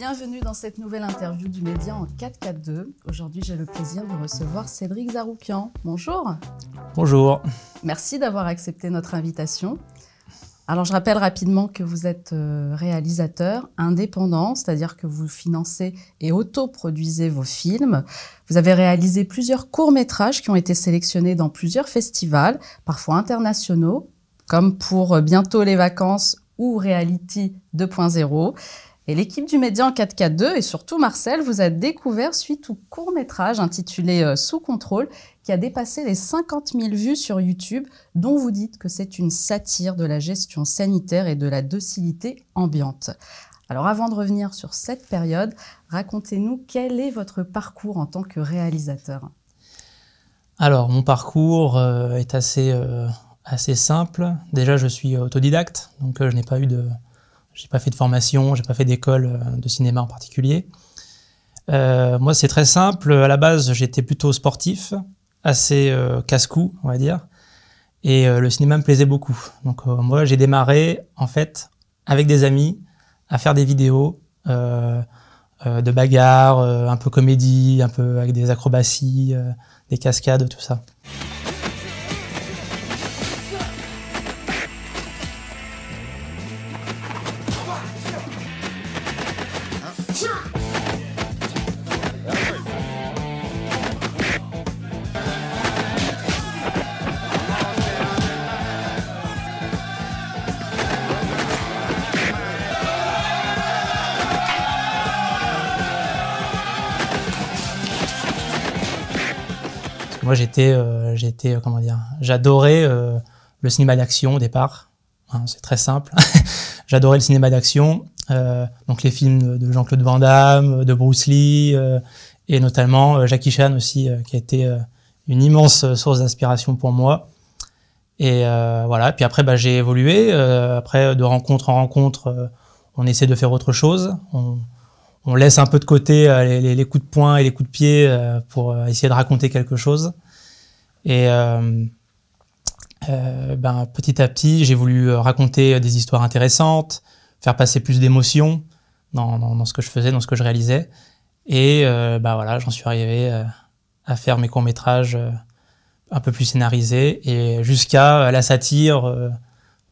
Bienvenue dans cette nouvelle interview du Média en 442. Aujourd'hui, j'ai le plaisir de recevoir Cédric Zaroukian. Bonjour. Bonjour. Merci d'avoir accepté notre invitation. Alors, je rappelle rapidement que vous êtes euh, réalisateur indépendant, c'est-à-dire que vous financez et autoproduisez vos films. Vous avez réalisé plusieurs courts-métrages qui ont été sélectionnés dans plusieurs festivals, parfois internationaux, comme pour euh, Bientôt les vacances ou Reality 2.0. Et l'équipe du Média en 4K2 et surtout Marcel vous a découvert suite au court métrage intitulé euh, Sous contrôle qui a dépassé les 50 000 vues sur YouTube, dont vous dites que c'est une satire de la gestion sanitaire et de la docilité ambiante. Alors avant de revenir sur cette période, racontez-nous quel est votre parcours en tant que réalisateur Alors mon parcours euh, est assez, euh, assez simple. Déjà je suis autodidacte, donc je n'ai pas eu de j'ai pas fait de formation, j'ai pas fait d'école euh, de cinéma en particulier. Euh, moi, c'est très simple. À la base, j'étais plutôt sportif, assez euh, casse-cou, on va dire. Et le cinéma me plaisait beaucoup. Donc moi, j'ai démarré en fait avec des amis à faire des vidéos de bagarres, un peu comédie, un peu avec des acrobaties, des cascades, tout ça. J'étais, euh, j'étais euh, comment dire, j'adorais euh, le cinéma d'action au départ. Hein, c'est très simple. j'adorais le cinéma d'action, donc les films de Jean-Claude Van Damme, de Bruce Lee, et notamment Jackie Chan aussi, qui a été une immense source d'inspiration pour moi. Et voilà. Puis après, bah, j'ai évolué. après, de rencontre en rencontre, on essaie de faire autre chose. On, laisse un peu de côté euh, les, coups de poing et les coups de pied euh, pour euh, essayer de raconter quelque chose. Et ben, petit à petit, j'ai voulu raconter des histoires intéressantes, faire passer plus d'émotions dans, ce que je faisais, dans ce que je réalisais. Et ben voilà, j'en suis arrivé à faire mes courts métrages un peu plus scénarisés et jusqu'à la satire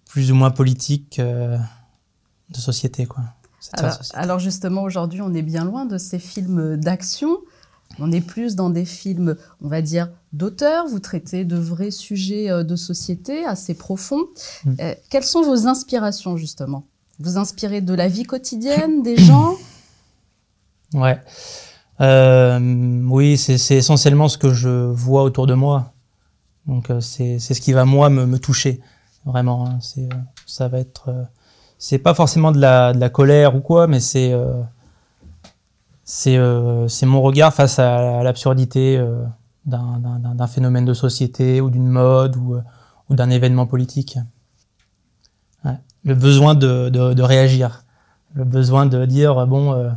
plus ou moins politique de société, quoi. Alors, justement, aujourd'hui, on est bien loin de ces films d'action. On est plus dans des films, on va dire, d'auteur. Vous traitez de vrais sujets euh, de société assez profonds. Mm. Euh, quelles sont vos inspirations, justement? Vous inspirez de la vie quotidienne des gens? Ouais. Euh, oui, c'est essentiellement ce que je vois autour de moi. Donc, c'est ce qui va, moi, me, me toucher. Vraiment. Hein. ça va être c'est pas forcément de la, de la, colère ou quoi, mais c'est euh, c'est mon regard face à, l'absurdité euh, d'un phénomène de société ou d'une mode ou, euh, ou d'un événement politique. Ouais. Le besoin de, de, de, réagir, le besoin de dire bon, euh,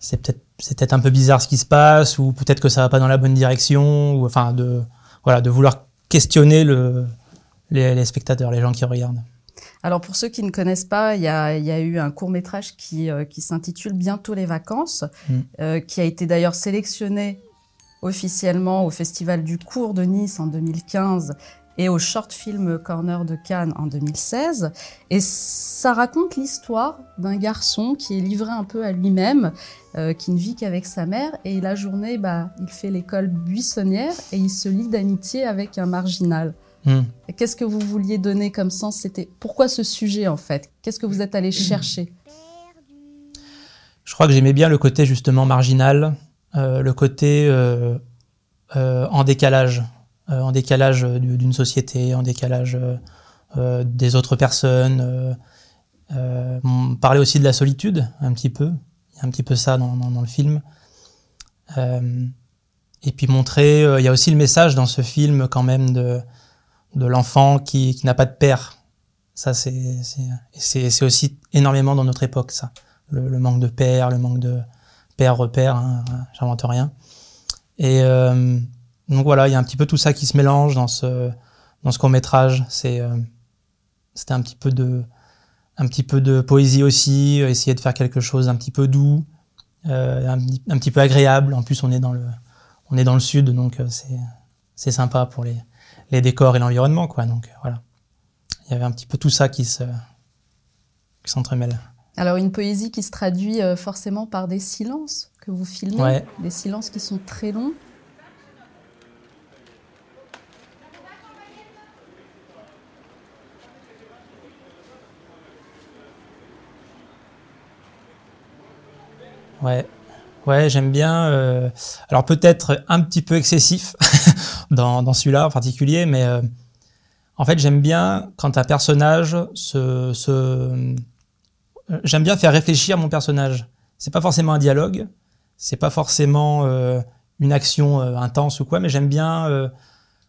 c'est peut-être peut-être un peu bizarre ce qui se passe ou peut-être que ça va pas dans la bonne direction ou enfin de voilà de vouloir questionner le, les, les spectateurs, les gens qui regardent. Alors pour ceux qui ne connaissent pas, il y a, eu un court métrage qui, euh, s'intitule Bientôt les vacances, mm. euh, qui a été d'ailleurs sélectionné officiellement au Festival du cours de Nice en 2015 et au Short Film Corner de Cannes en 2016. Et ça raconte l'histoire d'un garçon qui est livré un peu à lui-même, euh, qui ne vit qu'avec sa mère. Et la journée, bah, il fait l'école buissonnière et il se lie d'amitié avec un marginal. Hmm. Qu'est-ce que vous vouliez donner comme sens? C'était pourquoi ce sujet en fait? Qu'est-ce que vous êtes allé chercher? Je crois que j'aimais bien le côté justement marginal, euh, le côté euh, euh, en décalage, en décalage d'une société, en décalage des autres personnes. parler aussi de la solitude un petit peu, il y a un petit peu ça dans, dans le film. et puis montrer, il y a aussi le message dans ce film quand même de de l'enfant qui, qui n'a pas de père. Ça, c'est aussi énormément dans notre époque, ça. Le, manque de père, le manque de père-repère, hein, j'invente rien. Et euh, donc voilà, il y a un petit peu tout ça qui se mélange dans ce, dans ce court-métrage. Euh, c'était un petit peu de, un petit peu de poésie aussi, essayer de faire quelque chose un petit peu doux, un, un, petit peu agréable. En plus, on est dans le, on est dans le sud, donc c'est sympa pour les, les décors et l'environnement, quoi. Donc voilà, il y avait un petit peu tout ça qui se, qui s'entremêle. Alors une poésie qui se traduit forcément par des silences que vous filmez, des silences qui sont très longs. Ouais, ouais, j'aime bien. Euh, alors peut-être un petit peu excessif dans, celui-là en particulier, mais euh, en fait j'aime bien quand un personnage se. Euh, j'aime bien faire réfléchir mon personnage. C'est pas forcément un dialogue, c'est pas forcément une action intense ou quoi, mais j'aime bien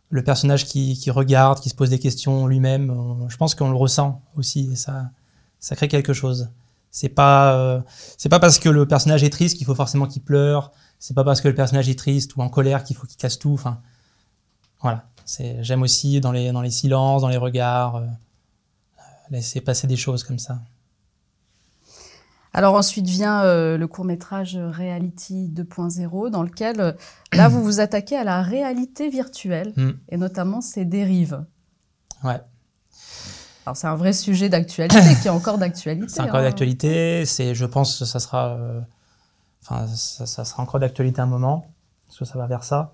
le personnage qui, regarde, qui se pose des questions lui-même. Je pense qu'on le ressent aussi, et ça, ça crée quelque chose. C'est pas euh, c'est pas parce que le personnage est triste qu'il faut forcément qu'il pleure. C'est pas parce que le personnage est triste ou en colère qu'il faut qu'il casse tout. Enfin, voilà. J'aime aussi dans les dans les silences, dans les regards, euh, laisser passer des choses comme ça. Alors ensuite vient euh, le court métrage Reality 2.0 dans lequel là vous vous attaquez à la réalité virtuelle hmm. et notamment ses dérives. Ouais c'est un vrai sujet d'actualité qui est encore d'actualité. C'est encore hein. d'actualité. C'est, je pense que ça sera, euh, enfin, ça, ça, sera encore d'actualité un moment, parce que ça va vers ça.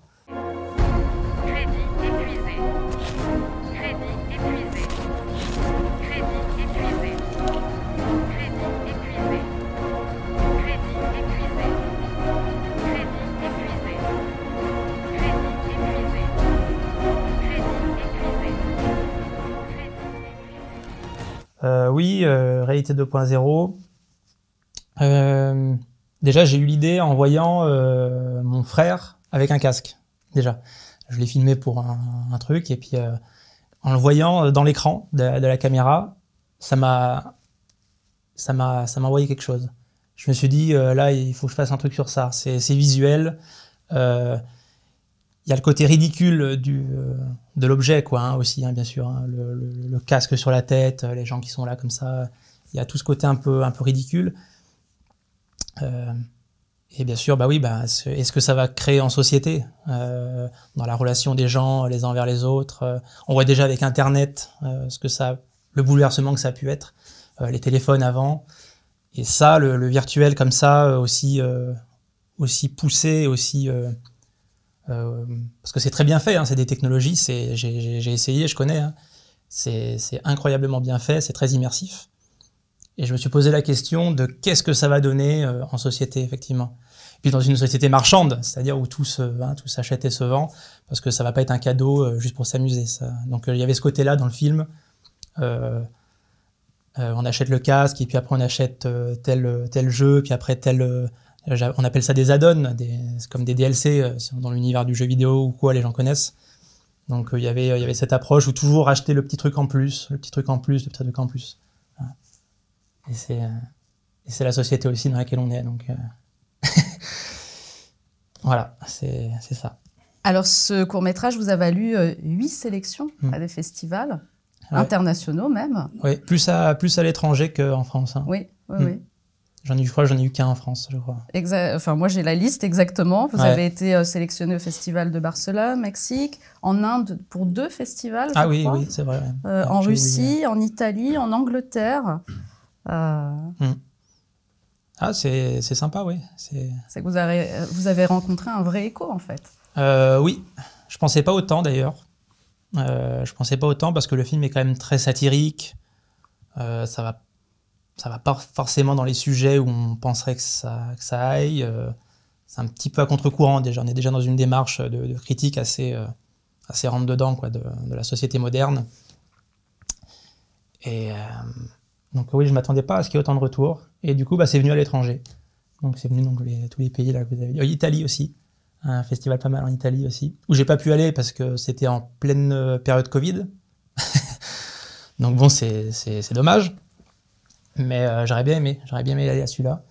Oui, euh, réalité 2.0. Euh, déjà, j'ai eu l'idée en voyant mon frère avec un casque. Déjà, je l'ai filmé pour un, truc et puis en le voyant dans l'écran de, la caméra, ça m'a, ça m'a, ça m'a envoyé quelque chose. Je me suis dit là, il faut que je fasse un truc sur ça. C'est, visuel il y a le côté ridicule du, euh, de l'objet, quoi, hein, aussi, hein, bien sûr. Hein, le, le, casque sur la tête, euh, les gens qui sont là comme ça. Il y a tout ce côté un peu, un peu ridicule. Euh, et bien sûr, bah oui, bah, est-ce que ça va créer en société, euh, dans la relation des gens les uns vers les autres On voit déjà avec Internet ce que ça, le bouleversement que ça a pu être, les téléphones avant. Et ça, le, le virtuel comme ça, aussi, aussi poussé, aussi euh, parce que c'est très bien fait, hein, c'est des technologies, j'ai, essayé, je connais, hein. c'est, incroyablement bien fait, c'est très immersif. Et je me suis posé la question de qu'est-ce que ça va donner euh, en société, effectivement. Puis dans une société marchande, c'est-à-dire où tout s'achète et se vend, parce que ça va pas être un cadeau euh, juste pour s'amuser. Donc il y avait ce côté-là dans le film. on achète le casque et puis après on achète tel tel jeu, puis après tel on appelle ça des add-ons, c'est comme des DLC euh, dans l'univers du jeu vidéo ou quoi, les gens connaissent. Donc euh, il y avait, il y avait cette approche où toujours acheter le petit truc en plus, le petit truc en plus, le petit truc en plus. Et c'est, euh, c'est la société aussi dans laquelle on est. Donc voilà, c'est, ça. Alors ce court métrage vous a valu huit sélections hmm. à des festivals internationaux même. Oui, plus à plus à l'étranger qu'en France. Hein. Oui, oui, oui. J'en ai eu, je crois, j'en ai eu qu'un en France, je crois. Enfin, moi, j'ai la liste exactement. Vous avez été euh, sélectionné au Festival de Barcelone, Mexique, en Inde pour deux festivals. Ah oui, oui, c'est vrai. Euh, en Russie, en Italie, en Angleterre. Euh... Hmm. Ah, c'est sympa, oui. C'est que vous avez, vous avez rencontré un vrai écho, en fait. Euh, oui, je pensais pas autant d'ailleurs. Euh, je pensais pas autant parce que le film est quand même très satirique. Euh, ça va ça va pas forcément dans les sujets où on penserait que ça, aille. Euh, c'est un petit peu à contre-courant déjà. On est déjà dans une démarche de, critique assez, euh, assez rentre dedans quoi, de, la société moderne. Et euh, donc oui, je m'attendais pas à ce qu'il y ait autant de retours. Et du coup, bah, c'est venu à l'étranger. Donc c'est venu les, tous les pays là que vous avez. Italie aussi, un festival pas mal en Italie aussi, où j'ai pas pu aller parce que c'était en pleine période Covid. donc bon, c'est dommage. Mais euh, j'aurais bien aimé, j'aurais bien aimé aller à celui-là.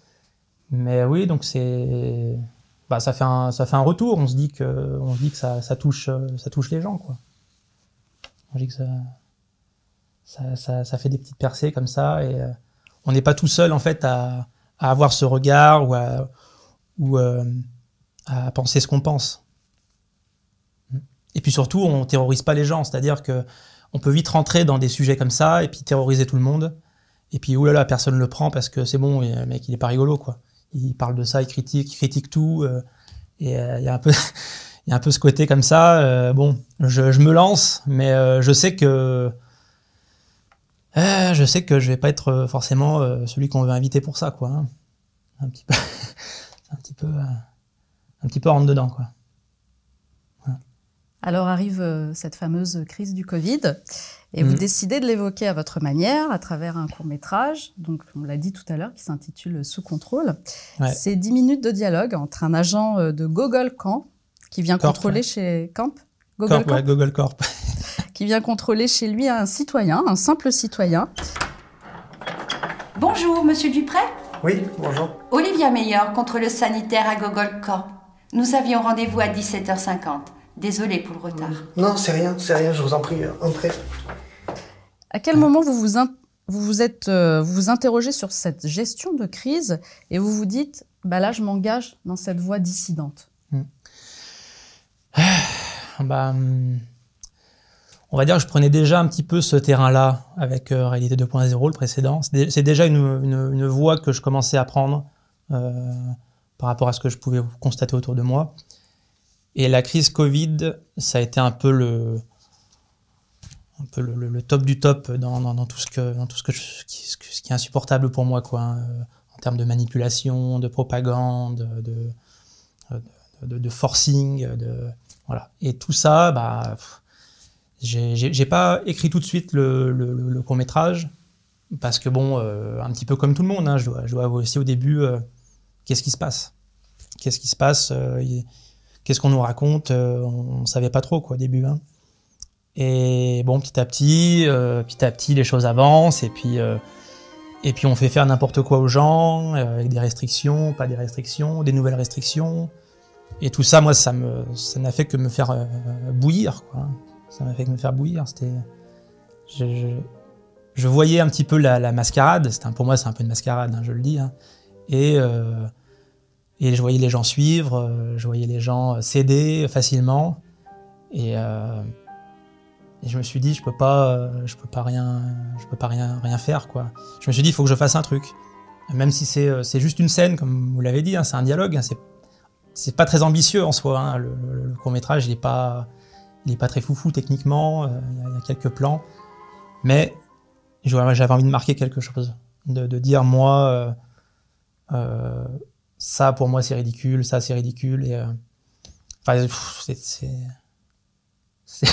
Mais oui, donc c'est, bah, ça fait un, ça fait un retour. On se dit que, on se dit que ça, ça touche, ça touche les gens, quoi. On dit que ça, ça, ça, fait des petites percées comme ça. Et on n'est pas tout seul, en fait, à, à avoir ce regard ou à, ou, à penser ce qu'on pense. Et puis surtout, on terrorise pas les gens, c'est-à-dire que on peut vite rentrer dans des sujets comme ça et puis terroriser tout le monde. Et puis oulala, personne ne le prend parce que c'est bon, le mec il est pas rigolo quoi. Il parle de ça, il critique, il critique tout. Euh, et euh, il y a un peu, y a un peu ce côté comme ça. Euh, bon, je, je, me lance, mais je sais que je sais que je vais pas être forcément celui qu'on veut inviter pour ça quoi. Hein. Un petit peu, un petit peu, un petit peu rentre dedans quoi. Alors arrive euh, cette fameuse crise du Covid et vous mm. décidez de l'évoquer à votre manière à travers un court métrage, donc on l'a dit tout à l'heure, qui s'intitule Sous contrôle. C'est 10 minutes de dialogue entre un agent euh, de Google Camp qui vient contrôler chez Camp? Google Corp, Google Corp. qui vient contrôler chez lui un citoyen, un simple citoyen. Bonjour, monsieur Dupré Oui, bonjour. Olivia Meyer, contrôle sanitaire à Google Corp. Nous avions rendez-vous à 17h50. Désolée pour le retard. Non, c'est rien, c'est rien, je vous en prie, euh, entrez. À quel moment vous vous, vous, vous, êtes, euh, vous vous interrogez sur cette gestion de crise et vous vous dites, bah là, je m'engage dans cette voie dissidente? Hmm. bah, hmm, On va dire que je prenais déjà un petit peu ce terrain-là avec euh, Réalité 2.0, le précédent. C'est déjà une, une, une, voie que je commençais à prendre par rapport à ce que je pouvais constater autour de moi. Et la crise Covid, ça a été un peu le, top du top dans, tout ce qui, est insupportable pour moi, quoi, hein, en termes de manipulation, de propagande, de, forcing, de voilà. Et tout ça, bah, j'ai pas écrit tout de suite le, court métrage parce que bon, euh, un petit peu comme tout le monde, hein, je, dois, je dois aussi au début, euh, qu'est-ce qui se passe? Qu'est-ce qui se passe? Euh, qu'est-ce qu'on nous raconte euh, On ne savait pas trop quoi au début. Hein. Et bon, petit à petit, euh, petit à petit, les choses avancent et puis euh, et puis on fait faire n'importe quoi aux gens avec des restrictions, pas des restrictions, des nouvelles restrictions. Et tout ça, moi, ça me, ça n'a fait que me faire bouillir. Ça m'a fait que me faire bouillir. Je, je, voyais un petit peu la, la mascarade. Pour moi, c'est un peu une mascarade, hein, je le dis. Hein. Et et je voyais les gens suivre, euh, je voyais les gens euh, céder facilement. Et, euh, et je me suis dit, je peux pas, je peux pas rien, je peux pas rien, rien faire quoi. Je me suis dit, il faut que je fasse un truc, même si c'est, juste une scène, comme vous l'avez dit, hein, c'est un dialogue. Hein, c'est, pas très ambitieux en soi. Hein, le, court métrage, il est pas, il est pas très foufou techniquement. Il y, a quelques plans, mais j'avais envie de marquer quelque chose, de, dire moi. Euh, ça pour moi c'est ridicule, ça c'est ridicule et euh,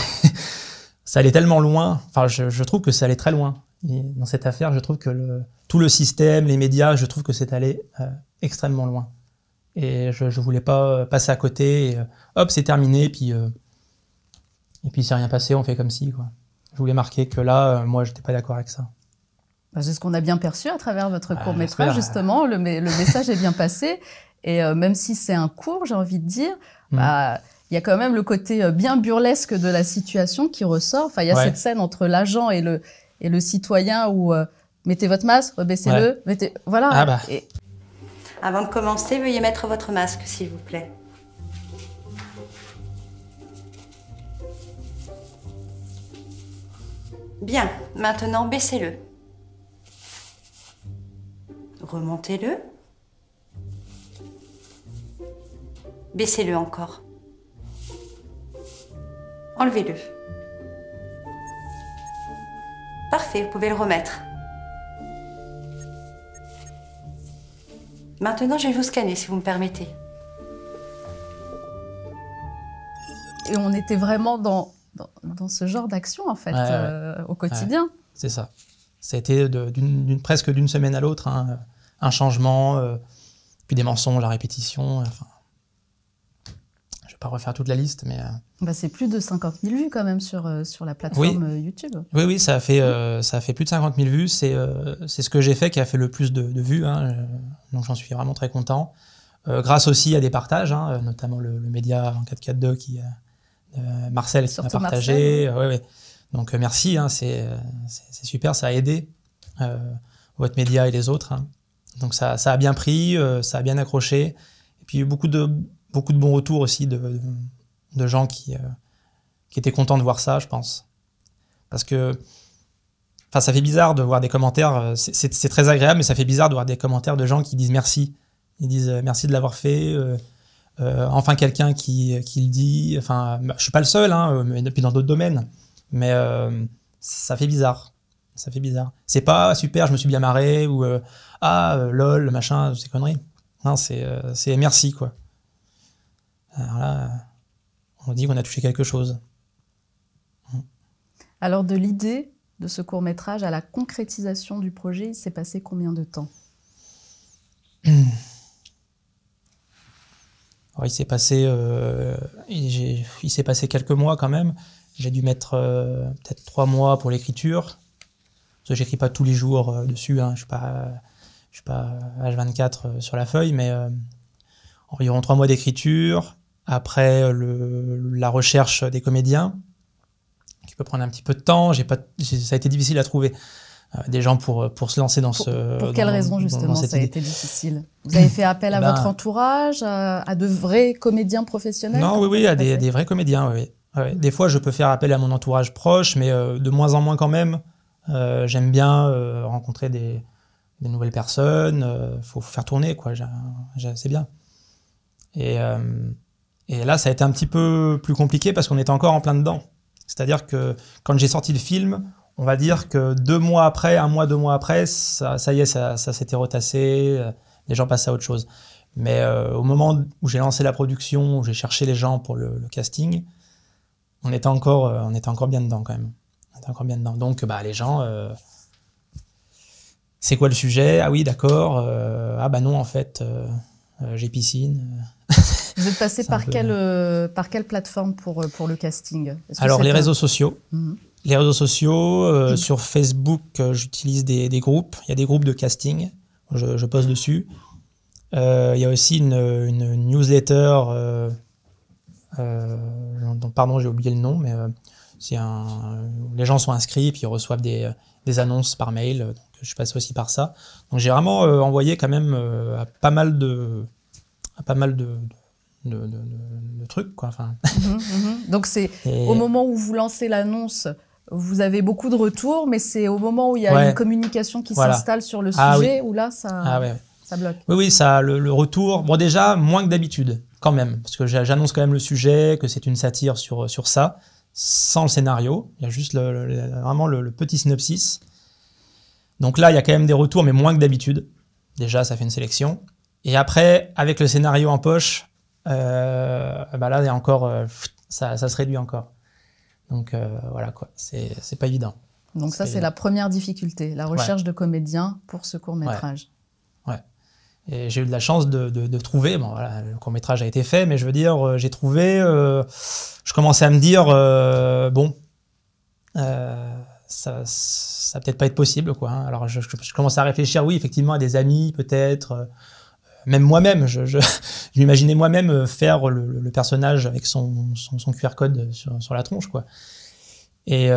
ça allait tellement loin. Enfin je, trouve que ça allait très loin dans cette affaire. Je trouve que tout le système, les médias, je trouve que c'est allé euh, extrêmement loin et je, je voulais pas passer à côté. Et, euh, hop c'est terminé et puis et puis c'est rien passé, on fait comme si. Je voulais marquer que là moi j'étais pas d'accord avec ça. Bah, c'est ce qu'on a bien perçu à travers votre ah, court métrage, justement. Le, le, message est bien passé. Et euh, même si c'est un cours, j'ai envie de dire, mm. bah, il y a quand même le côté euh, bien burlesque de la situation qui ressort. Enfin, il y a cette scène entre l'agent et le, et le citoyen où euh, mettez votre masque, rebaissez-le, mettez, voilà. Ah bah. et... Avant de commencer, veuillez mettre votre masque, s'il vous plaît. Bien, maintenant baissez-le. Remontez-le. Baissez-le encore. Enlevez-le. Parfait, vous pouvez le remettre. Maintenant, je vais vous scanner si vous me permettez. Et on était vraiment dans, dans, ce genre d'action, en fait, euh, au quotidien. c'est ça. Ça a été d'une presque d'une semaine à l'autre. Hein un changement, euh, puis des mensonges, la répétition. Enfin, je vais pas refaire toute la liste, mais. Euh, bah, c'est plus de 50 000 vues quand même sur, euh, sur la plateforme YouTube. Oui, oui, ça a fait, ça a fait plus de 50 000 vues. C'est c'est ce que j'ai fait qui a fait le plus de, vues. Hein, donc j'en suis vraiment très content. grâce aussi à des partages, hein, notamment le, média en 442 qui Marcel qui a partagé. Ouais, ouais. Donc merci, hein, c'est c'est super, ça a aidé votre média et les autres. hein. Donc ça, a bien pris, euh, ça a bien accroché. Et puis beaucoup de, beaucoup de bons retours aussi de, de, gens qui, euh, qui étaient contents de voir ça, je pense. Parce que ça fait bizarre de voir des commentaires, euh, c'est- très agréable, mais ça fait bizarre de voir des commentaires de gens qui disent merci. Ils disent euh, merci de l'avoir fait. euh, euh, enfin quelqu'un qui, qui le dit. Enfin, bah, je suis pas le seul, hein, dans d'autres domaines. Mais euh, ça fait bizarre. Ça fait bizarre. C'est pas super, je me suis bien marré ou euh, ah euh, lol machin, ces conneries. Non, c'est euh, c'est merci quoi. Alors là, on dit qu'on a touché quelque chose. Alors de l'idée de ce court métrage à la concrétisation du projet, il s'est passé combien de temps? Alors, il s'est passé, il, j'ai- il s'est passé quelques mois quand même. J'ai dû mettre euh, peut-être trois mois pour l'écriture. Parce que j'écris pas tous les jours euh, dessus. Hein. Je suis pas, je suis pas H24 euh, sur la feuille, mais environ trois mois d'écriture. Après le, la recherche des comédiens, qui peut prendre un petit peu de temps. J'ai pas, j'ai- ça a été difficile à trouver des gens pour pour se lancer dans Pour, ce. pour quelle dans- raison dans- dans justement ça a idée. été difficile? Vous avez fait appel à ben- votre entourage, à, à de vrais comédiens professionnels? Non, oui, oui, à des, des vrais comédiens. Oui. Des fois, je peux faire appel à mon entourage proche, mais euh, de moins en moins quand même. Euh, J'aime bien euh, rencontrer des, nouvelles personnes. Il faut, faire tourner, quoi. C'est bien. Et, là, ça a été un petit peu plus compliqué parce qu'on était encore en plein dedans. C'est-à-dire que quand j'ai sorti le film, on va dire que deux mois après, un mois, deux mois après, ça, y est, ça, s'était retassé. Les gens passaient à autre chose. Mais au moment où j'ai lancé la production, où j'ai cherché les gens pour le casting, on était encore, euh, on était encore bien dedans quand même. On était encore bien dedans. Donc, bah, les gens, euh, c'est quoi le sujet? Ah oui, d'accord. euh, ah bah non, en fait, j'ai piscine. Vous êtes passé par peu- quelle, par quelle plateforme pour, pour le casting? Alors, c'est les réseaux sociaux. Mhm. Les réseaux sociaux, Mhm. sur Facebook, j'utilise des, des groupes. Il y a des groupes de casting. Je, je poste dessus. Il y a aussi une, une newsletter. Euh, euh, pardon, j'ai oublié le nom, mais euh, c'est un. Les gens sont inscrits et puis ils reçoivent des, des annonces par mail. Donc, je passe aussi par ça. Donc, j'ai vraiment euh, envoyé quand même euh, à pas mal de, à pas mal de, de, de- de- de trucs, quoi. Enfin, Mhm, mhm. Donc c'est et- au moment où vous lancez l'annonce, vous avez beaucoup de retours, mais c'est au moment où il y a Ouais. une communication qui Voilà. s'installe sur le Ah sujet où là ça, Ah ouais. ça bloque. Oui, oui, ça, le, le retour. Bon, déjà, moins que d'habitude, quand même, parce que j'a- j'annonce quand même le sujet, que c'est une satire sur, sur ça, sans le scénario. Il y a juste le, le- le- vraiment le, le petit synopsis. Donc là, il y a quand même des retours, mais moins que d'habitude. Déjà, ça fait une sélection. Et après, avec le scénario en poche, euh, bah là, il y a encore, euh, ça, ça se réduit encore. Donc euh, voilà quoi, c'est c'est pas évident. Donc ça C'est- c'est la première difficulté, la recherche de comédiens pour ce court métrage. Et j'ai eu de la chance de, trouver, le court métrage a été fait, mais je veux dire, euh, j'ai trouvé, euh, je commençais à me dire, euh, bon, ça, ça va peut-être pas être possible, quoi. hein. Alors je, je, commençais à réfléchir, oui, effectivement, à des amis, peut-être, même moi-même, je, m'imaginais moi-même faire le, personnage avec son, QR code sur, sur la tronche, quoi. Et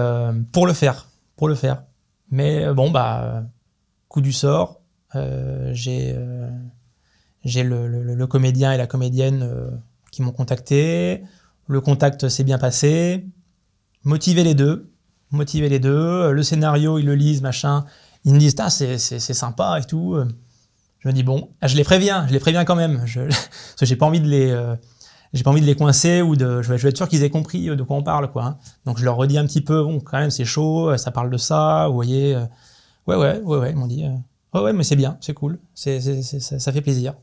pour le faire, pour le faire. Mais bon, bah, coup du sort, j'ai euh, j'ai le, le- le comédien et la comédienne euh, qui m'ont contacté. Le contact s'est bien passé. Motiver les deux. Motiver les deux. Le scénario, ils le lisent, machin. Ils me disent, Ah, c'est sympa et tout. Je me dis, bon, ah, je les préviens, je les préviens quand même. Parce que j'ai pas envie de les. euh, j'ai pas envie de les coincer ou de. Je vais, être sûr qu'ils aient compris de quoi on parle, quoi. hein. Donc je leur redis un petit peu, bon, quand même, c'est chaud, ça parle de ça, vous voyez. euh, ouais, ouais, ouais, ouais, ils m'ont dit. euh, Ouais, ouais, mais c'est bien, c'est cool, c'est, ça, ça fait plaisir.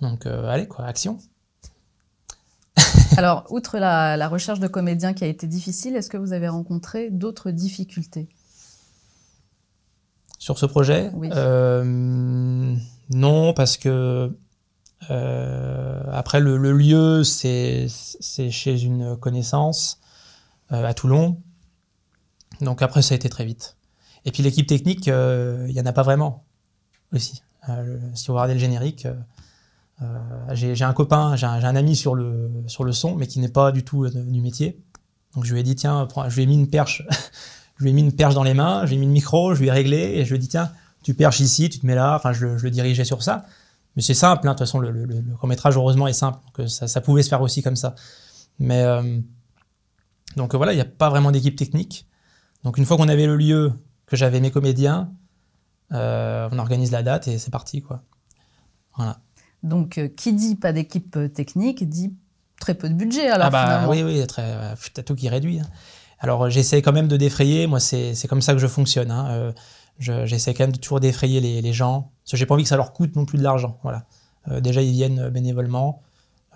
Donc, euh, allez, quoi, action. Alors, outre la, la recherche de comédiens qui a été difficile, est-ce que vous avez rencontré d'autres difficultés? Sur ce projet? Oui. Euh, Non, parce que euh, après, le, le lieu, c'est, c'est chez une connaissance euh, à Toulon. Donc, après, ça a été très vite. Et puis, l'équipe technique, euh, il y en a pas vraiment aussi. Euh, si vous regardez le générique, euh, euh, j'ai, j'ai un copain, j'ai un, j'ai ami sur le, sur le son, mais qui n'est pas du tout euh, du métier. Donc je lui ai dit, tiens, je lui ai mis une perche, je lui ai mis une perche dans les mains, je lui ai mis le micro, je lui ai réglé, et je lui ai dit, tiens, tu perches ici, tu te mets là, enfin, je, le- dirigeais sur ça. Mais c'est simple, hein, de toute façon, le, le- court-métrage, heureusement, est simple, donc euh, ça, pouvait se faire aussi comme ça. Mais, euh, donc euh, voilà, il n'y a pas vraiment d'équipe technique. Donc une fois qu'on avait le lieu, que j'avais mes comédiens, euh, on organise la date et c'est parti, quoi. Voilà. Donc, euh, qui dit pas d'équipe euh, technique dit très peu de budget alors ah bah finalement. oui, oui, très, t'as tout qui réduit. hein. Alors j'essaie quand même de défrayer, moi c'est c'est comme ça que je fonctionne. hein. Euh, je- j'essaie quand même de toujours défrayer les, les gens, parce que j'ai pas envie que ça leur coûte non plus de l'argent. Voilà. Déjà ils viennent bénévolement.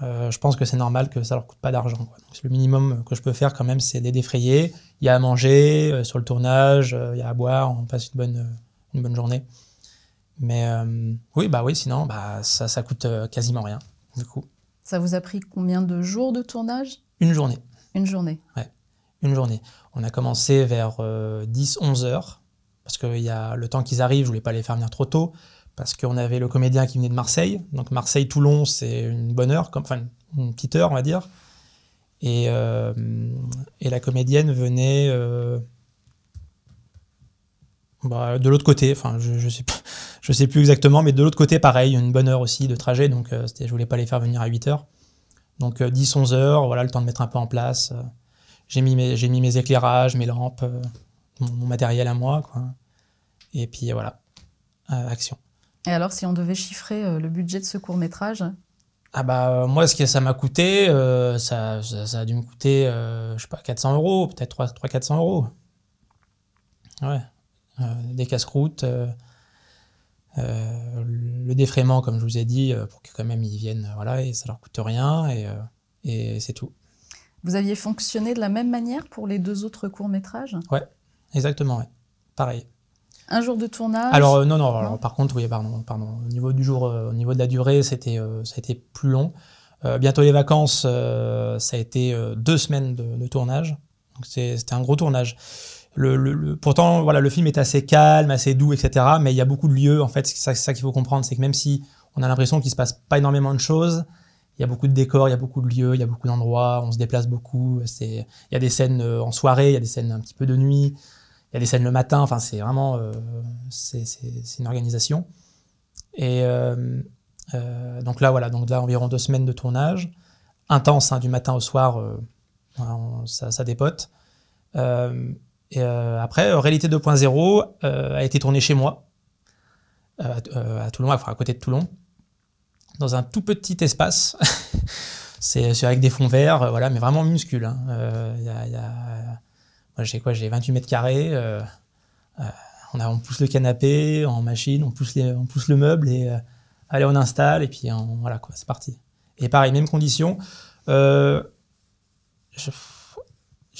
Euh, je pense que c'est normal que ça leur coûte pas d'argent. le minimum que je peux faire quand même, c'est les défrayer. Il y a à manger euh, sur le tournage, euh, il y a à boire, on passe une bonne, une bonne journée. Mais oui, bah oui, sinon bah, ça, ça coûte quasiment rien. Du coup, Ça vous a pris combien de jours de tournage? Une journée. Une journée. une journée. On a commencé vers 10-11 heures, parce que y a le temps qu'ils arrivent, je voulais pas les faire venir trop tôt, parce qu'on avait le comédien qui venait de Marseille. Donc Marseille-Toulon, c'est une bonne heure, enfin une petite heure, on va dire. Et, euh, et la comédienne venait euh, bah, de l'autre côté, enfin je, je sais sais plus exactement, mais de l'autre côté, pareil, une bonne heure aussi de trajet, donc euh, je voulais pas les faire venir à 8 heures. Donc 10-11 heures, voilà, le temps de mettre un peu en place. euh, j'ai mis mes, mis mes éclairages, mes lampes, euh, mon, mon matériel à moi, quoi. Et puis voilà, Euh, action. Et alors, si on devait chiffrer euh, le budget de ce court métrage, Ah bah euh, moi, ce que ça m'a coûté, euh, ça, ça, ça a dû me coûter, euh, je sais pas, 400 euros, peut-être 300-400 euros. Ouais. Euh, des casse-croûtes, le défraiement, comme je vous ai dit, pour que quand même ils viennent, voilà, et ça leur coûte rien, et, et c'est tout. vous aviez fonctionné de la même manière pour les deux autres courts métrages Exactement, ouais. Pareil. Un jour de tournage Alors euh, non, non, alors, par contre, oui, pardon, pardon. Au niveau du jour, euh, au niveau de la durée, c'était, euh, ça a été plus long. Bientôt les vacances, ça a été deux semaines de, de tournage. Donc c'était un gros tournage. Le, le- le- pourtant, voilà, le film est assez calme, assez doux, etc. Mais il y a beaucoup de lieux. En fait, c'est ça, ça qu'il faut comprendre, c'est que même si on a l'impression qu'il se passe pas énormément de choses, il y a beaucoup de décors, il y a beaucoup de lieux, il y a beaucoup d'endroits, on se déplace beaucoup. Il y a des scènes en soirée, il y a des scènes un petit peu de nuit, y a des scènes le matin. Enfin, c'est vraiment, euh, c'est, une organisation. Et euh, euh, donc là, voilà, donc environ deux semaines de tournage, intense, hein, du matin au soir, ça, dépote. Et après, Réalité 2.0 euh, a été tourné chez moi, à, Toulon, à côté de Toulon, dans un tout petit espace. c'est avec des fonds verts, voilà, mais vraiment minuscule. hein. Il il y a- moi, j'ai quoi J'ai 28 mètres carrés. euh, euh, on, a, on pousse le canapé en machine, on pousse, on pousse le meuble et euh, allez, on installe et puis voilà quoi, c'est parti. Et pareil, même condition. Je,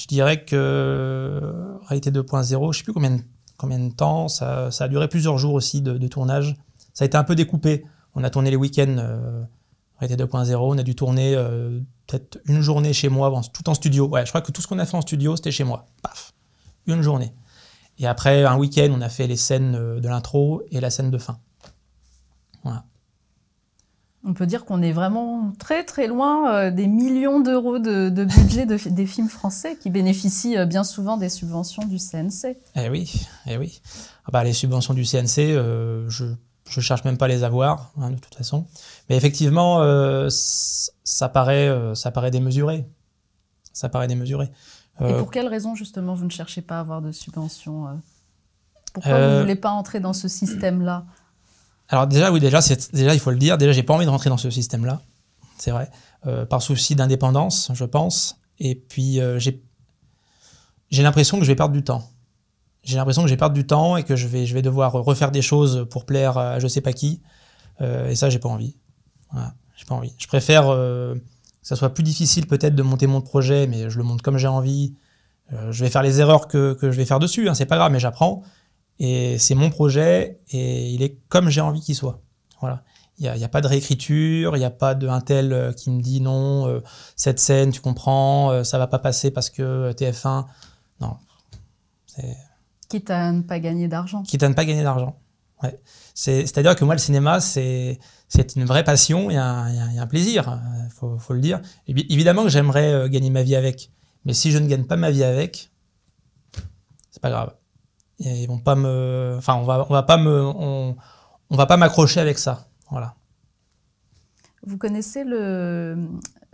dirais que réalité 2.0, je sais plus combien de, combien de temps, ça, ça a duré plusieurs jours aussi de tournage. Ça a été un peu découpé. On a tourné les week-ends réalité 2.0, on a dû tourner euh, peut-être une journée chez moi, tout en studio. Ouais, je crois que tout ce qu'on a fait en studio, c'était chez moi. Paf, une journée. Et après, un week-end, on a fait les scènes euh, de l'intro et la scène de fin. Voilà. On peut dire qu'on est vraiment très très loin euh, des millions d'euros de, de budget de- des films français qui bénéficient bien souvent des subventions du CNC. Eh oui, eh oui. Ah bah, les subventions du CNC, euh, je je cherche même pas à les avoir, hein, de toute façon. Mais effectivement, euh, ça paraît, euh, ça paraît démesuré. Ça paraît démesuré. Et Euh, pour quelle raison justement vous ne cherchez pas à avoir de subventions euh? Pourquoi vous ne voulez pas entrer dans ce système-là? Alors déjà, oui, déjà, déjà, il faut le dire. Déjà, j'ai pas envie de rentrer dans ce système-là. C'est vrai. Par souci d'indépendance, je pense. Et puis, j'ai, j'ai l'impression que je vais perdre du temps. J'ai l'impression que je vais perdre du temps et que je vais, je vais devoir refaire des choses pour plaire à je sais pas qui. Euh, et ça, j'ai pas envie. J'ai pas envie. Je préfère euh, que ça soit plus difficile peut-être de monter mon projet, mais je le monte comme j'ai envie. Euh, je vais faire les erreurs que, que je vais faire dessus, hein, c'est pas grave, mais j'apprends. Et c'est mon projet et il est comme j'ai envie qu'il soit. Voilà. Il n'y a, a pas de réécriture, il n'y a pas de un tel qui me dit non, cette scène, tu comprends, ça va pas passer parce que euh, TF1. Non. C'est Quitte à ne pas gagner d'argent. quitte à ne pas gagner d'argent. Ouais. C'est, c'est-à-dire que moi, le cinéma, c'est, une vraie passion et un, et un- plaisir, il faut, faut le dire. Et bien, évidemment que j'aimerais euh, gagner ma vie avec, Mais si je ne gagne pas ma vie avec, c'est pas grave. Et ils vont pas me, enfin, on va, on va pas me, on, on va pas m'accrocher avec ça. Voilà. Vous connaissez le,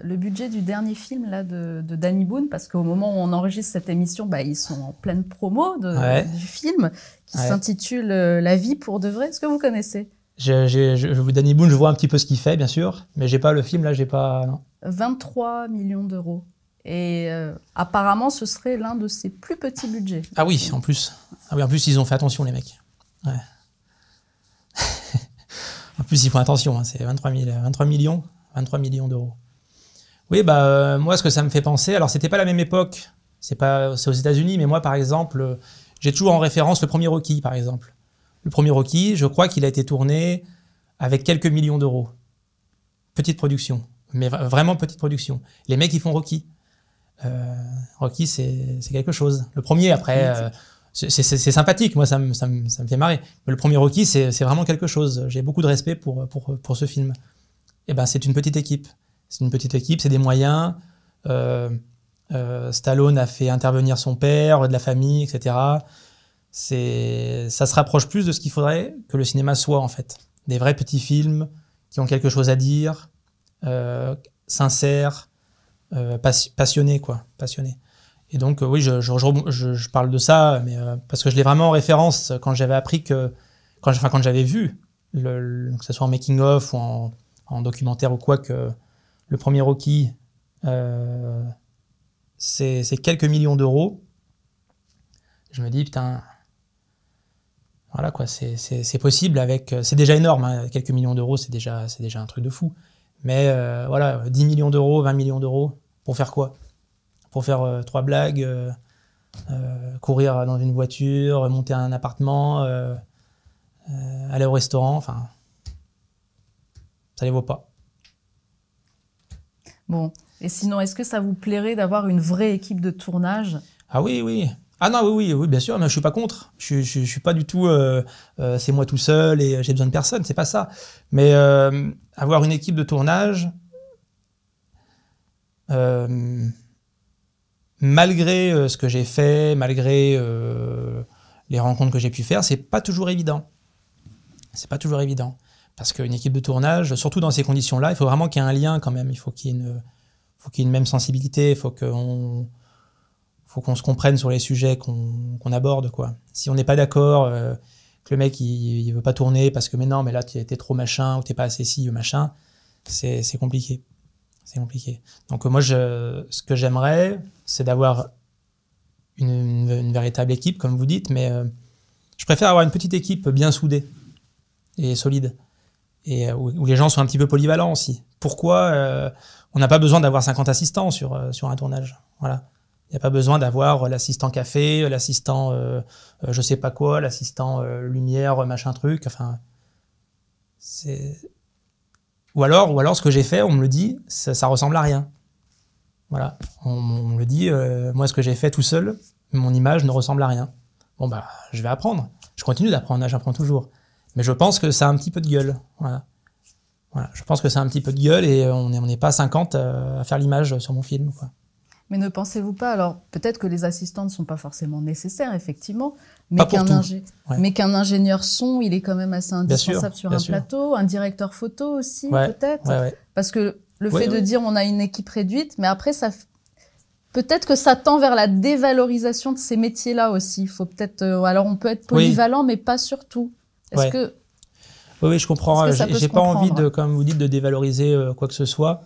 le budget du dernier film là, de, de Danny Boone Parce qu'au moment où on enregistre cette émission, bah, ils sont en pleine promo de, Ouais. du film qui s'intitule euh, La vie pour de vrai. Est-ce que vous connaissez? Je, je, je, je- Danny Boone, je vois un petit peu ce qu'il fait, bien sûr, mais j'ai pas le film là, j'ai pas. non. 23 millions d'euros. Et euh, apparemment, ce serait l'un de ses plus petits budgets. Ah oui, en plus. Ah oui, en plus ils ont fait attention les mecs. Ouais. en plus ils font attention, hein, c'est 23, 000 23 millions, 23 millions d'euros. Oui, bah euh, moi ce que ça me fait penser, alors c'était pas la même époque, c'est pas, c'est aux États-Unis, mais moi par exemple, euh, j'ai toujours en référence le premier Rocky par exemple. Le premier Rocky, je crois qu'il a été tourné avec quelques millions d'euros. Petite production, mais vra- vraiment petite production. Les mecs ils font Rocky. Euh, Rocky c'est c'est quelque chose. Le premier après. euh, c'est sympathique, moi ça me, ça, me, ça me fait marrer. Mais le premier Rocky, c'est c'est vraiment quelque chose. J'ai beaucoup de respect pour, pour, pour ce film. Et ben, c'est une petite équipe. C'est une petite équipe, c'est des moyens. Euh, euh, Stallone a fait intervenir son père, de la famille, etc. Ça se rapproche plus de ce qu'il faudrait que le cinéma soit en fait. Des vrais petits films qui ont quelque chose à dire, euh, sincères, passi- passionnés quoi, passionnés. Et donc, oui, je, parle de ça, mais parce que je l'ai vraiment en référence quand j'avais appris que, quand, enfin, quand j'avais vu, que ce soit en making-of ou en, en documentaire ou quoi, que le premier Rocky, euh, c'est quelques millions d'euros. Je me dis, putain, voilà quoi, c'est possible avec. C'est déjà énorme, hein, quelques millions d'euros, c'est déjà, un truc de fou. Mais euh, voilà, 10 millions d'euros, 20 millions d'euros, pour faire quoi? Pour faire euh, trois blagues, euh, euh, courir dans une voiture, monter un appartement, euh, euh, aller au restaurant, enfin, ça les vaut pas. Bon. Et sinon, est-ce que ça vous plairait d'avoir une vraie équipe de tournage? Ah oui, oui. Ah non, oui, oui, oui, bien sûr, mais je suis pas contre. Je, je, je suis pas du tout. euh, euh, c'est moi tout seul et j'ai besoin de personne. C'est pas ça. Mais euh, avoir une équipe de tournage, malgré ce que j'ai fait, malgré les rencontres que j'ai pu faire, c'est pas toujours évident. C'est pas toujours évident parce qu'une équipe de tournage, surtout dans ces conditions-là, il faut vraiment qu'il y ait un lien quand même. Il faut qu'il y ait une, même sensibilité. Il faut qu'on se comprenne sur les sujets qu'on aborde quoi. Si on n'est pas d'accord, euh, que le mec il, veut pas tourner parce que mais non mais là tu es trop machin ou t'es pas assez ci ou machin, c'est compliqué, c'est compliqué. Donc moi ce que j'aimerais c'est d'avoir une véritable équipe comme vous dites, mais euh, je préfère avoir une petite équipe bien soudée et solide et euh, où, les gens sont un petit peu polyvalents aussi. Pourquoi euh, on n'a pas besoin d'avoir 50 assistants sur euh, sur un tournage, voilà. Il n'y a pas besoin d'avoir l'assistant café, l'assistant euh, je sais pas quoi, l'assistant lumière, machin truc. Enfin, c'est. Ou alors, ou alors ce que j'ai fait, on me le dit, ça, ressemble à rien. Voilà, on, me le dit, moi ce que j'ai fait tout seul, mon image ne ressemble à rien. Bon bah, je vais apprendre. Je continue d'apprendre, j'apprends toujours. Mais je pense que ça a un petit peu de gueule. Voilà. Voilà, je pense que ça a un petit peu de gueule et on n'est on pas 50 à faire l'image sur mon film. Quoi. Mais ne pensez-vous pas, alors peut-être que les assistants ne sont pas forcément nécessaires, effectivement, mais qu'un ingé- Ouais. ingénieur son, il est quand même assez sûr, indispensable sur un sûr. plateau, un directeur photo aussi, Ouais, peut-être. Ouais. Parce que le fait de dire on a une équipe réduite, mais après, ça. Peut-être que ça tend vers la dévalorisation de ces métiers-là aussi. Il faut peut-être. euh, alors, on peut être Oui. polyvalent, mais pas surtout. Est-ce Ouais. que Oui, oui, je comprends. J'ai pas envie de, comme vous dites, de dévaloriser euh, quoi que ce soit.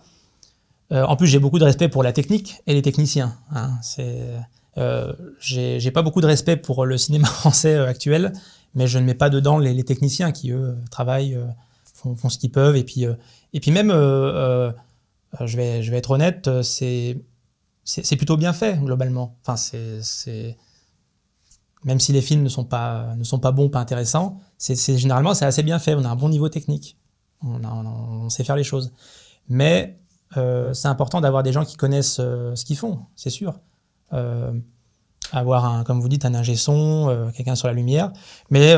Euh, en plus, j'ai beaucoup de respect pour la technique et les techniciens. Hein. C'est, euh, j'ai pas beaucoup de respect pour le cinéma français euh, actuel, mais je ne mets pas dedans les, les techniciens qui eux travaillent, font, font ce qu'ils peuvent, et puis et puis même, euh, je vais je vais être honnête, c'est c'est plutôt bien fait globalement. Enfin, c'est même si les films ne sont pas ne sont pas bons, pas intéressants, c'est généralement c'est assez bien fait. On a un bon niveau technique, on, sait faire les choses. Mais euh, c'est important d'avoir des gens qui connaissent euh, ce qu'ils font, c'est sûr. Euh, avoir un, comme vous dites, un ingé son, quelqu'un sur la lumière. Mais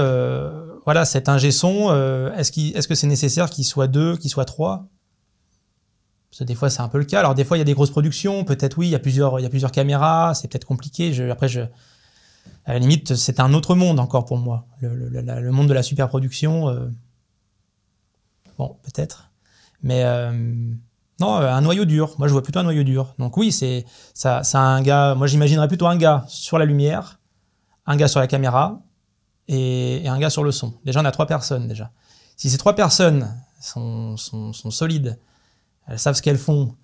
voilà, cet ingé son, est-ce que c'est nécessaire qu'il soit deux, qu'il soit trois? Parce que des fois, c'est un peu le cas. Alors, des fois, il y a des grosses productions. Peut-être, oui, il y a plusieurs, il y a plusieurs caméras. C'est peut-être compliqué. Après, je, à la limite, c'est un autre monde encore pour moi. Le, monde de la superproduction, euh, bon, peut-être. Mais euh, non, euh, un noyau dur. Moi, je vois plutôt un noyau dur. Donc oui, c'est ça, ça un gars. Moi, j'imaginerais plutôt un gars sur la lumière, un gars sur la caméra et, un gars sur le son. Déjà, on a trois personnes déjà. Si ces trois personnes sont, solides, elles savent ce qu'elles font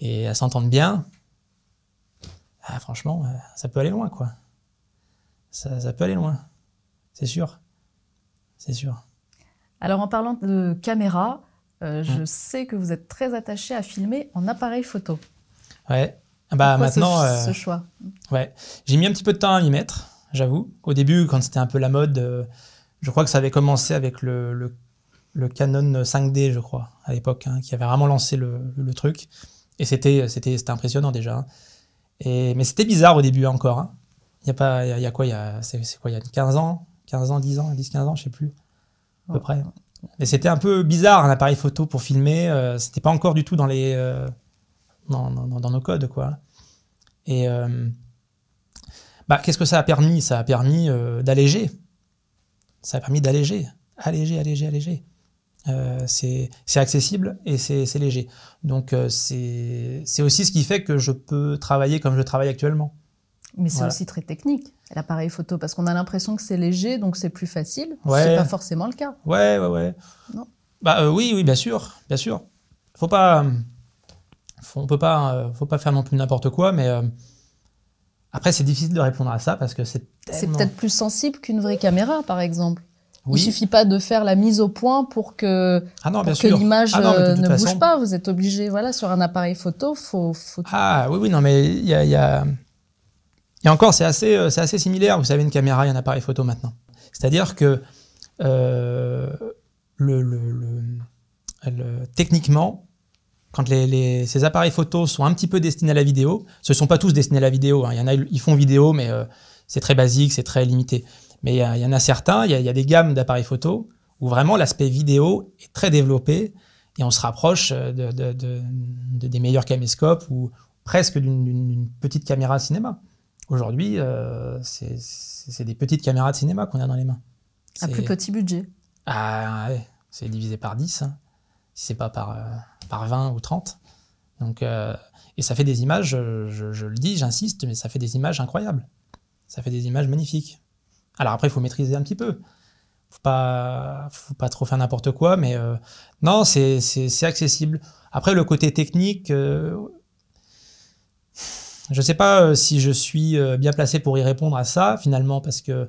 et elles s'entendent bien, ah, franchement, ça peut aller loin, quoi. Ça, ça peut aller loin, c'est sûr. C'est sûr. Alors en parlant de caméra, euh, je Mm. sais que vous êtes très attaché à filmer en appareil photo. Ouais. Ah Bah Pourquoi ce- maintenant, ce, euh, choix? ouais, j'ai mis un petit peu de temps à m'y mettre, j'avoue. Au début, quand c'était un peu la mode, euh, je crois que ça avait commencé avec le, le, le Canon 5D, je crois, à l'époque, hein, qui avait vraiment lancé le, le truc. Et c'était impressionnant déjà. hein. Et, mais c'était bizarre au début encore. hein. Il y a pas, il y a, il y a quoi, il y a, c'est, quoi, il y a 15 ans, 15 ans, 10 ans, 10, 15 ans, je sais plus, à peu Oh. près. Mais c'était un peu bizarre un appareil photo pour filmer. euh, c'était pas encore du tout dans les, euh, dans, dans, dans nos codes, quoi. Et euh, bah, qu'est-ce que ça a permis? Ça a permis euh, d'alléger. Ça a permis d'alléger, alléger, alléger, alléger. C'est accessible et c'est léger. Donc c'est c'est aussi ce qui fait que je peux travailler comme je travaille actuellement. Mais c'est Voilà. aussi très technique, l'appareil photo, parce qu'on a l'impression que c'est léger, donc c'est plus facile. Ouais. C'est pas forcément le cas. Ouais, ouais, ouais. Non. Bah euh, oui, oui, bien sûr, bien sûr. Faut pas, euh, faut, on peut pas, euh, faut pas faire non plus n'importe quoi, mais euh, après c'est difficile de répondre à ça parce que c'est C'est peut-être plus sensible qu'une vraie caméra, par exemple. oui. Il suffit pas de faire la mise au point pour que, Ah non, pour bien que l'image Ah ne façon- bouge pas. Vous êtes obligé, voilà, sur un appareil photo, faut, faut Ah oui, oui, non, mais il y a, il y a- Et encore, c'est assez, euh, assez similaire. Vous savez, une caméra et un appareil photo maintenant. C'est-à-dire que euh, techniquement, quand ces appareils photo sont un petit peu destinés à la vidéo, ce ne sont pas tous destinés à la vidéo. hein. Il y en a, ils font vidéo, mais euh, c'est très basique, c'est très limité. Mais il y, en a certains, il y a, des gammes d'appareils photo où vraiment l'aspect vidéo est très développé et on se rapproche de, de- de- de- des meilleurs caméscopes ou presque d'une petite caméra cinéma. Aujourd'hui, euh, c'est des petites caméras de cinéma qu'on a dans les mains. à plus petit budget. ah ouais, c'est divisé par 10, hein, si c'est pas par, euh, par 20 ou 30. Donc, euh, et ça fait des images, je, je- je le dis, j'insiste, mais ça fait des images incroyables. Ça fait des images magnifiques. Alors après, il faut maîtriser un petit peu. Faut pas, faut pas trop faire n'importe quoi, mais euh, non, c'est accessible. Après, le côté technique, je sais pas euh, si je suis euh, bien placé pour y répondre à ça, finalement, parce que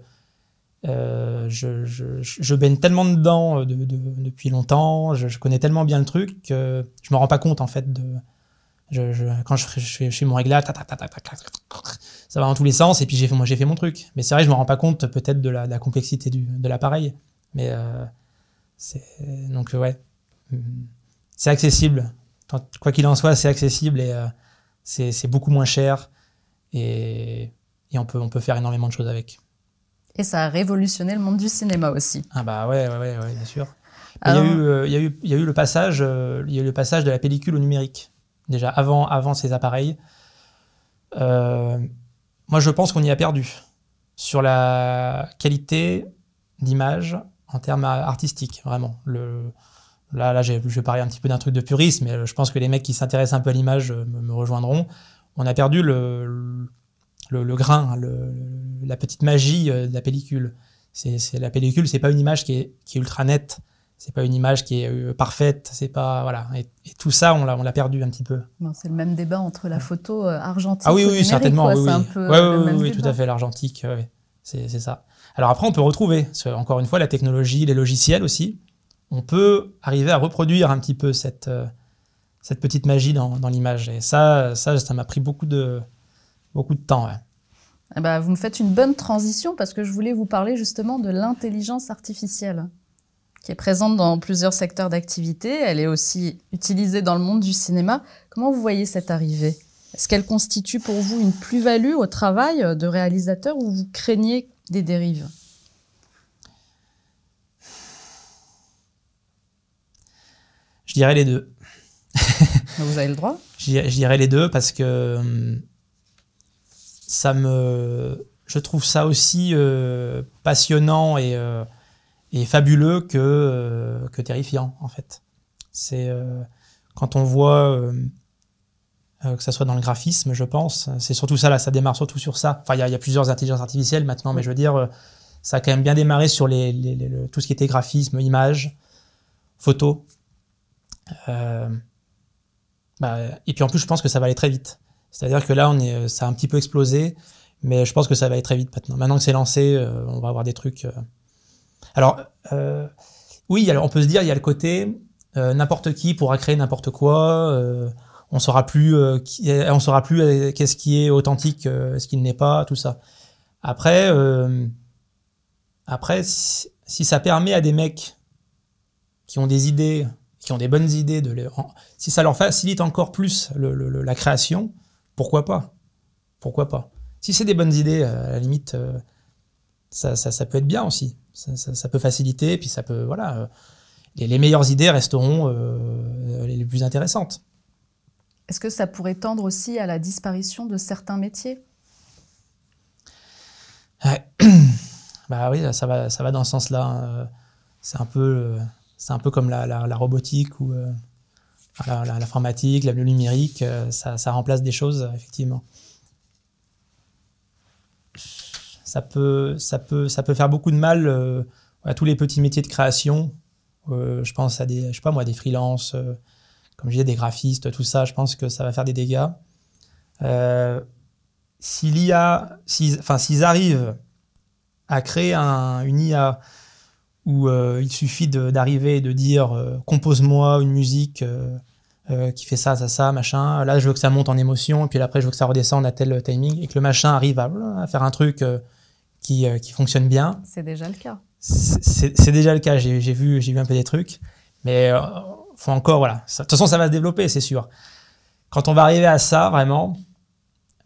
euh, je, je, baigne tellement dedans de- de- depuis longtemps, je, connais tellement bien le truc que je me rends pas compte en fait de. Quand je, fais- mon réglage, ça va dans tous les sens et puis j'ai fait, moi j'ai fait mon truc. Mais c'est vrai, je me rends pas compte peut-être de la, complexité de l'appareil. Mais c'est donc ouais, c'est accessible. Quoi qu'il en soit, c'est accessible et c'est beaucoup moins cher et, et on peut on peut faire énormément de choses avec. Et ça a révolutionné le monde du cinéma aussi. Ah bah ouais, ouais, ouais, ouais, bien sûr. Il y, a eu, euh, il, y a eu, il y a eu le passage, euh, il y a eu le passage de la pellicule au numérique. Déjà avant, avant ces appareils. Euh, moi, je pense qu'on y a perdu sur la qualité d'image en termes artistiques, vraiment. Le, là, là, je vais parler un petit peu d'un truc de puriste, mais je pense que les mecs qui s'intéressent un peu à l'image euh, me, me rejoindront. On a perdu le, le, le grain, le- la petite magie euh, de la pellicule. C'est, la pellicule, c'est pas une image qui est, qui est ultra nette, c'est pas une image qui est euh, parfaite, c'est pas voilà. Et, et tout ça, on l'a, perdu un petit peu. C'est le même débat entre la photo euh, argentique Ah oui, oui, certainement. quoi. oui, oui. un peu Ouais, euh, le oui, même oui, tout à fait, l'argentique, ouais, c'est, ça. Alors après, on peut retrouver, encore une fois, la technologie, les logiciels aussi, on peut arriver à reproduire un petit peu cette, euh, cette petite magie dans, l'image. Et ça, ça, m'a pris beaucoup de, beaucoup de temps. Eh ben, vous me faites une bonne transition parce que je voulais vous parler justement de l'intelligence artificielle qui est présente dans plusieurs secteurs d'activité. Elle est aussi utilisée dans le monde du cinéma. Comment vous voyez cette arrivée? Est-ce qu'elle constitue pour vous une plus-value au travail de réalisateur ou vous craignez des dérives? Dirais les deux. Vous avez le droit Je dirais les deux parce que hum, ça me, je trouve ça aussi euh, passionnant et, euh, et, fabuleux que, euh, que terrifiant en fait. C'est quand on voit que ça soit dans le graphisme, je pense, c'est surtout ça là, ça démarre surtout sur ça. Enfin, il y, y, a plusieurs intelligences artificielles maintenant, mais je veux dire, ça a quand même bien démarré sur les, les, tout ce qui était graphisme, image, photo. Bah, et puis en plus, je pense que ça va aller très vite. C'est-à-dire que là, on est, ça a un petit peu explosé, mais je pense que ça va aller très vite maintenant. Maintenant que c'est lancé, euh, on va avoir des trucs. Euh. Alors, euh, oui, on peut se dire, il y a le côté n'importe qui pourra créer n'importe quoi. on saura plus, qui, on saura plus qu'est-ce qui est authentique, ce qui ne l'est pas, tout ça. Après, après, si ça permet à des mecs qui ont des idées qui ont des bonnes idées, de les, si ça leur facilite encore plus le, la création, pourquoi pas? Pourquoi pas? Si c'est des bonnes idées, à la limite, euh, ça, ça, ça, peut être bien aussi. Ça, ça, peut faciliter, puis ça peut, voilà, euh, les, les meilleures idées resteront euh, les plus intéressantes. Est-ce que ça pourrait tendre aussi à la disparition de certains métiers? Ouais. Bah oui, ça va, ça va dans ce sens-là. C'est un peu c'est un peu comme la, robotique ou euh, l'informatique, la, numérique, euh, ça, remplace des choses, effectivement. Ça peut, ça, peut, ça peut faire beaucoup de mal euh, à tous les petits métiers de création. je pense à des, je sais pas moi, des freelances, comme je disais, des graphistes, tout ça. Je pense que ça va faire des dégâts. s'il y a, s'ils arrivent à créer un, une IA où euh, il suffit d'arriver et de dire euh, compose-moi une musique euh, qui fait ça, ça, ça, machin. Là, je veux que ça monte en émotion, et puis après, je veux que ça redescende à tel timing, et que le machin arrive à, faire un truc qui, qui, fonctionne bien. C'est déjà le cas. C'est déjà le cas. J'ai vu, j'ai vu un peu des trucs, mais faut encore, voilà. De toute façon, ça va se développer, c'est sûr. Quand on va arriver à ça, vraiment,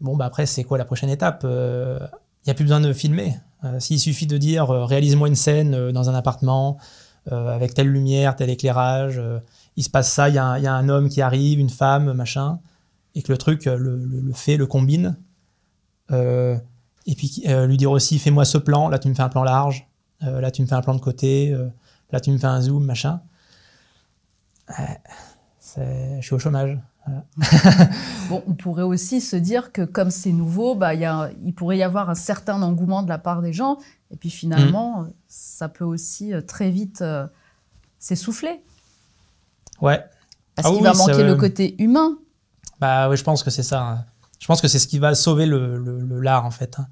bon, bah après, c'est quoi la prochaine étape? Il n'y a plus besoin de filmer. Euh, s'il suffit de dire euh, réalise-moi une scène euh, dans un appartement avec telle lumière, tel éclairage, il se passe ça, il y, a un homme qui arrive, une femme, machin, et que le truc le, fait, le combine. et puis lui dire aussi fais-moi ce plan, là tu me fais un plan large, là tu me fais un plan de côté, là tu me fais un zoom, machin. je suis au chômage. bon, on pourrait aussi se dire que comme c'est nouveau, bah, y a, il pourrait y avoir un certain engouement de la part des gens. Et puis finalement, mm. ça peut aussi euh, très vite euh, s'essouffler. Ouais. Parce ah qu'il va manquer le côté humain. Bah oui, je pense que c'est ça. Hein. Je pense que c'est ce qui va sauver le, le, l'art en fait. Hein.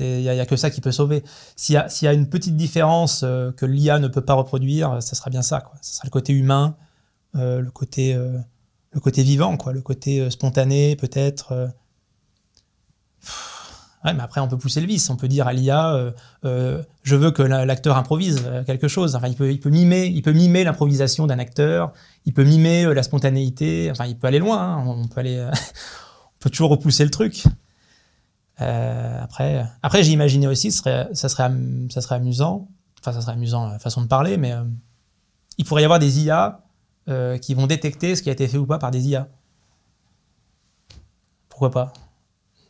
Il n'y a, a, que ça qui peut sauver. S'il y, y, a une petite différence euh, que l'IA ne peut pas reproduire, ça sera bien ça. Quoi. Ça sera le côté humain, le côté le côté vivant, quoi, le côté euh, spontané, peut-être. Euh. Ouais, mais après, on peut pousser le vice. On peut dire à l'IA, euh, je veux que l'acteur improvise quelque chose. Enfin, il peut, il peut mimer, il peut mimer l'improvisation d'un acteur. Il peut mimer la spontanéité. Enfin, il peut aller loin. Hein. On peut aller, on peut toujours repousser le truc. après, après, j'ai imaginé aussi, ce serait, ça serait, ça serait amusant. Enfin, ça serait amusant, façon de parler, mais il pourrait y avoir des IA euh, qui vont détecter ce qui a été fait ou pas par des IA. Pourquoi pas?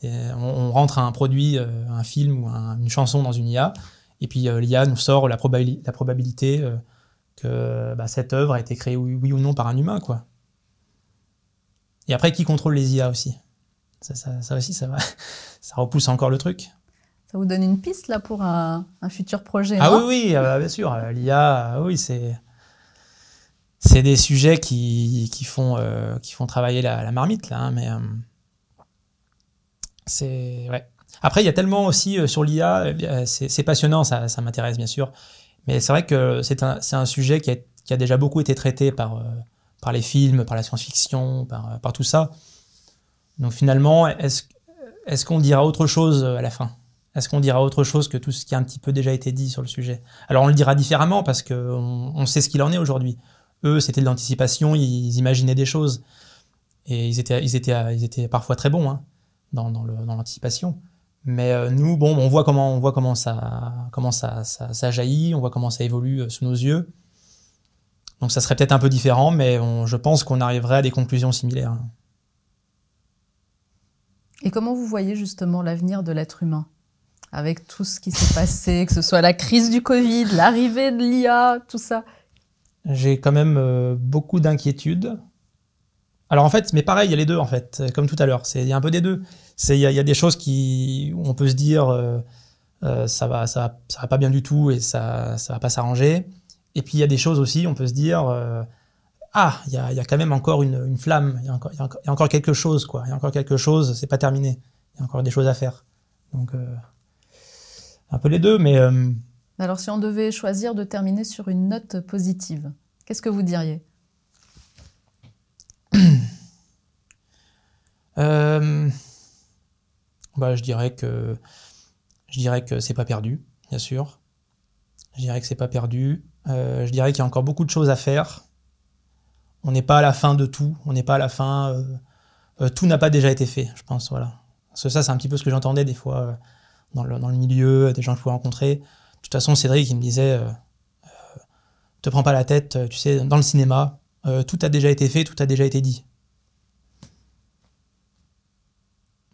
On, rentre un produit, euh, un film ou une chanson dans une IA, et puis euh, l'IA nous sort la, la probabilité que bah, cette œuvre a été créée oui, ou non par un humain. quoi. Et après, qui contrôle les IA aussi? Ça, aussi, ça, va, ça repousse encore le truc. Ça vous donne une piste là pour un, futur projet Ah oui, oui, bien sûr. L'IA, oui, c'est c'est des sujets qui, qui font, euh, qui font travailler la, marmite, là, hein, mais euh, c'est. Ouais. Après, il y a tellement aussi euh, sur l'IA, c'est passionnant, ça, m'intéresse bien sûr, mais c'est vrai que c'est un, un, sujet qui a, qui a, déjà beaucoup été traité par, par les films, par la science-fiction, par, par tout ça. Donc finalement, est-ce est qu'on dira autre chose à la fin? Est-ce qu'on dira autre chose que tout ce qui a un petit peu déjà été dit sur le sujet? Alors on le dira différemment parce qu'on on sait ce qu'il en est aujourd'hui. Eux, c'était de l'anticipation, ils imaginaient des choses. Et ils étaient, ils étaient, ils étaient parfois très bons hein, dans, l'anticipation. Mais euh, nous, bon, on voit comment, on voit comment ça, jaillit, on voit comment ça évolue euh, sous nos yeux. Donc ça serait peut-être un peu différent, mais je pense qu'on arriverait à des conclusions similaires. Et comment vous voyez justement l'avenir de l'être humain? Avec tout ce qui s'est passé, que ce soit la crise du Covid, l'arrivée de l'IA, tout ça? J'ai quand même euh, beaucoup d'inquiétudes. Alors en fait, mais pareil, il y a les deux en fait, euh, comme tout à l'heure. Il y a un peu des deux. Il y, a- des choses qui où on peut se dire euh, euh, ça va ça va, ça va pas bien du tout et ça ça va pas s'arranger. Et puis il y a des choses aussi, on peut se dire euh, ah il y a, y a quand même encore une, une flamme, il y, y a encore, quelque chose quoi. Il y a encore quelque chose, c'est pas terminé. Il y a encore des choses à faire. Donc euh, un peu les deux, mais euh, Alors si on devait choisir de terminer sur une note positive, qu'est-ce que vous diriez Euh, bah, je dirais que je dirais c'est pas perdu, bien sûr. Je dirais que c'est pas perdu. Euh, je dirais qu'il y a encore beaucoup de choses à faire. On n'est pas à la fin de tout. On n'est pas à la fin. euh, tout n'a pas déjà été fait, je pense. Voilà. Parce que ça, c'est un petit peu ce que j'entendais des fois dans, le, dans le milieu, des gens que je pouvais rencontrer. De toute façon, Cédric, il me disait euh, euh, Te prends pas la tête, euh, tu sais, dans le cinéma, tout a déjà été fait, tout a déjà été dit.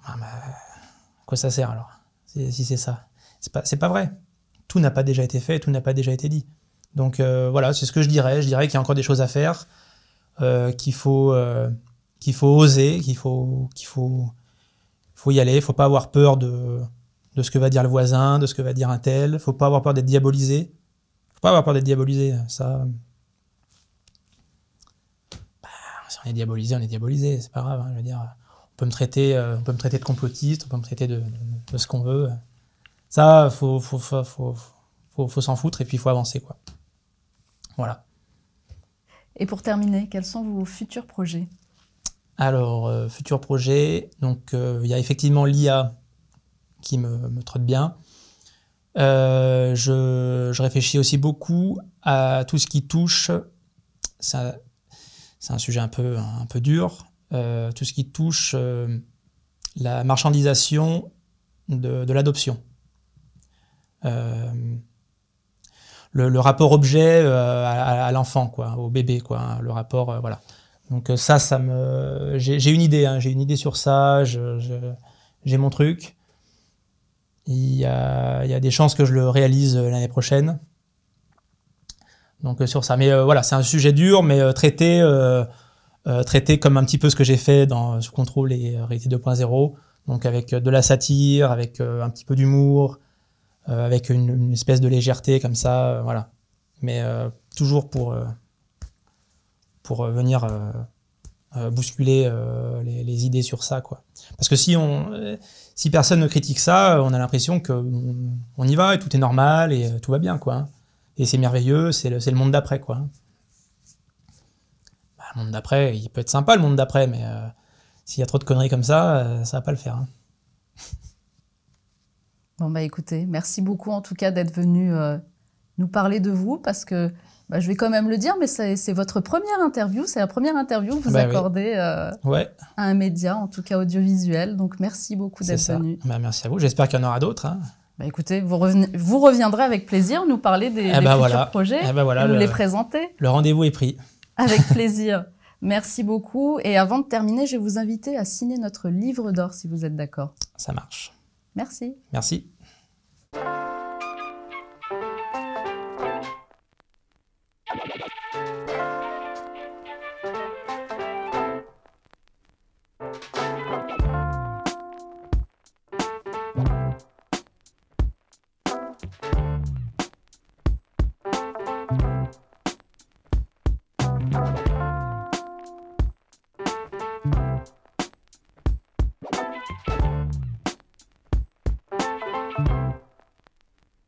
Ah à quoi ça sert alors si, c'est ça? C'est pas, pas vrai. Tout n'a pas déjà été fait, tout n'a pas déjà été dit. Donc voilà, c'est ce que je dirais. Je dirais qu'il y a encore des choses à faire, qu'il faut, qu'il faut oser, qu'il faut, qu'il faut, faut y aller. Il faut pas avoir peur de, de ce que va dire le voisin, de ce que va dire un tel. Il faut pas avoir peur d'être diabolisé. faut pas avoir peur d'être diabolisé. Ça, bah, si on est diabolisé, on est diabolisé. C'est pas grave. hein, je veux dire on peut me traiter, euh, on peut me traiter de complotiste, on peut me traiter de, de- de ce qu'on veut. Ça, faut, faut, faut, faut, faut, faut s'en foutre et puis il faut avancer, quoi. Voilà. Et pour terminer, quels sont vos futurs projets? Alors, euh, futur projet, donc euh, il y a effectivement l'IA qui me, me trotte bien. Euh, je, réfléchis aussi beaucoup à tout ce qui touche, c'est un sujet un peu, un peu dur, euh, tout ce qui touche euh, la marchandisation de, l'adoption. Le, rapport objet à, l'enfant, au bébé, quoi, hein, le rapport, voilà. Donc ça, ça me, j'ai une idée, hein, j'ai une idée sur ça, j'ai mon truc. Il y, a, des chances que je le réalise euh, l'année prochaine. Donc euh, sur ça, mais euh, voilà, c'est un sujet dur, mais traité, traité comme un petit peu ce que j'ai fait dans Sous contrôle et Réalité 2.0, donc avec de la satire, avec un petit peu d'humour, avec une, une espèce de légèreté comme ça, voilà. Mais toujours pour pour venir euh, bousculer euh, les, idées sur ça, quoi. Parce que si on, euh, si personne ne critique ça, on a l'impression que on, y va et tout est normal et tout va bien, quoi. hein. Et c'est merveilleux, c'est le, le monde d'après, quoi. hein. Bah, le monde d'après, il peut être sympa le monde d'après, mais s'il y a trop de conneries comme ça, ça va pas le faire. hein. Bon bah écoutez, merci beaucoup en tout cas d'être venu nous parler de vous parce que bah, je vais quand même le dire, mais c'est votre première interview, c'est la première interview que vous Bah oui. accordez euh, Ouais, à un média, en tout cas audiovisuel. Donc merci beaucoup d'être venu. Bah, merci à vous. J'espère qu'il y en aura d'autres. hein. Écoutez, vous, revenez- vous reviendrez avec plaisir nous parler des, Eh des futurs voilà. projets Eh voilà, nous le- les présenter Le rendez-vous est pris. avec plaisir. Merci beaucoup. Et avant de terminer, je vais vous inviter à signer notre livre d'or si vous êtes d'accord. Ça marche. Merci. Merci.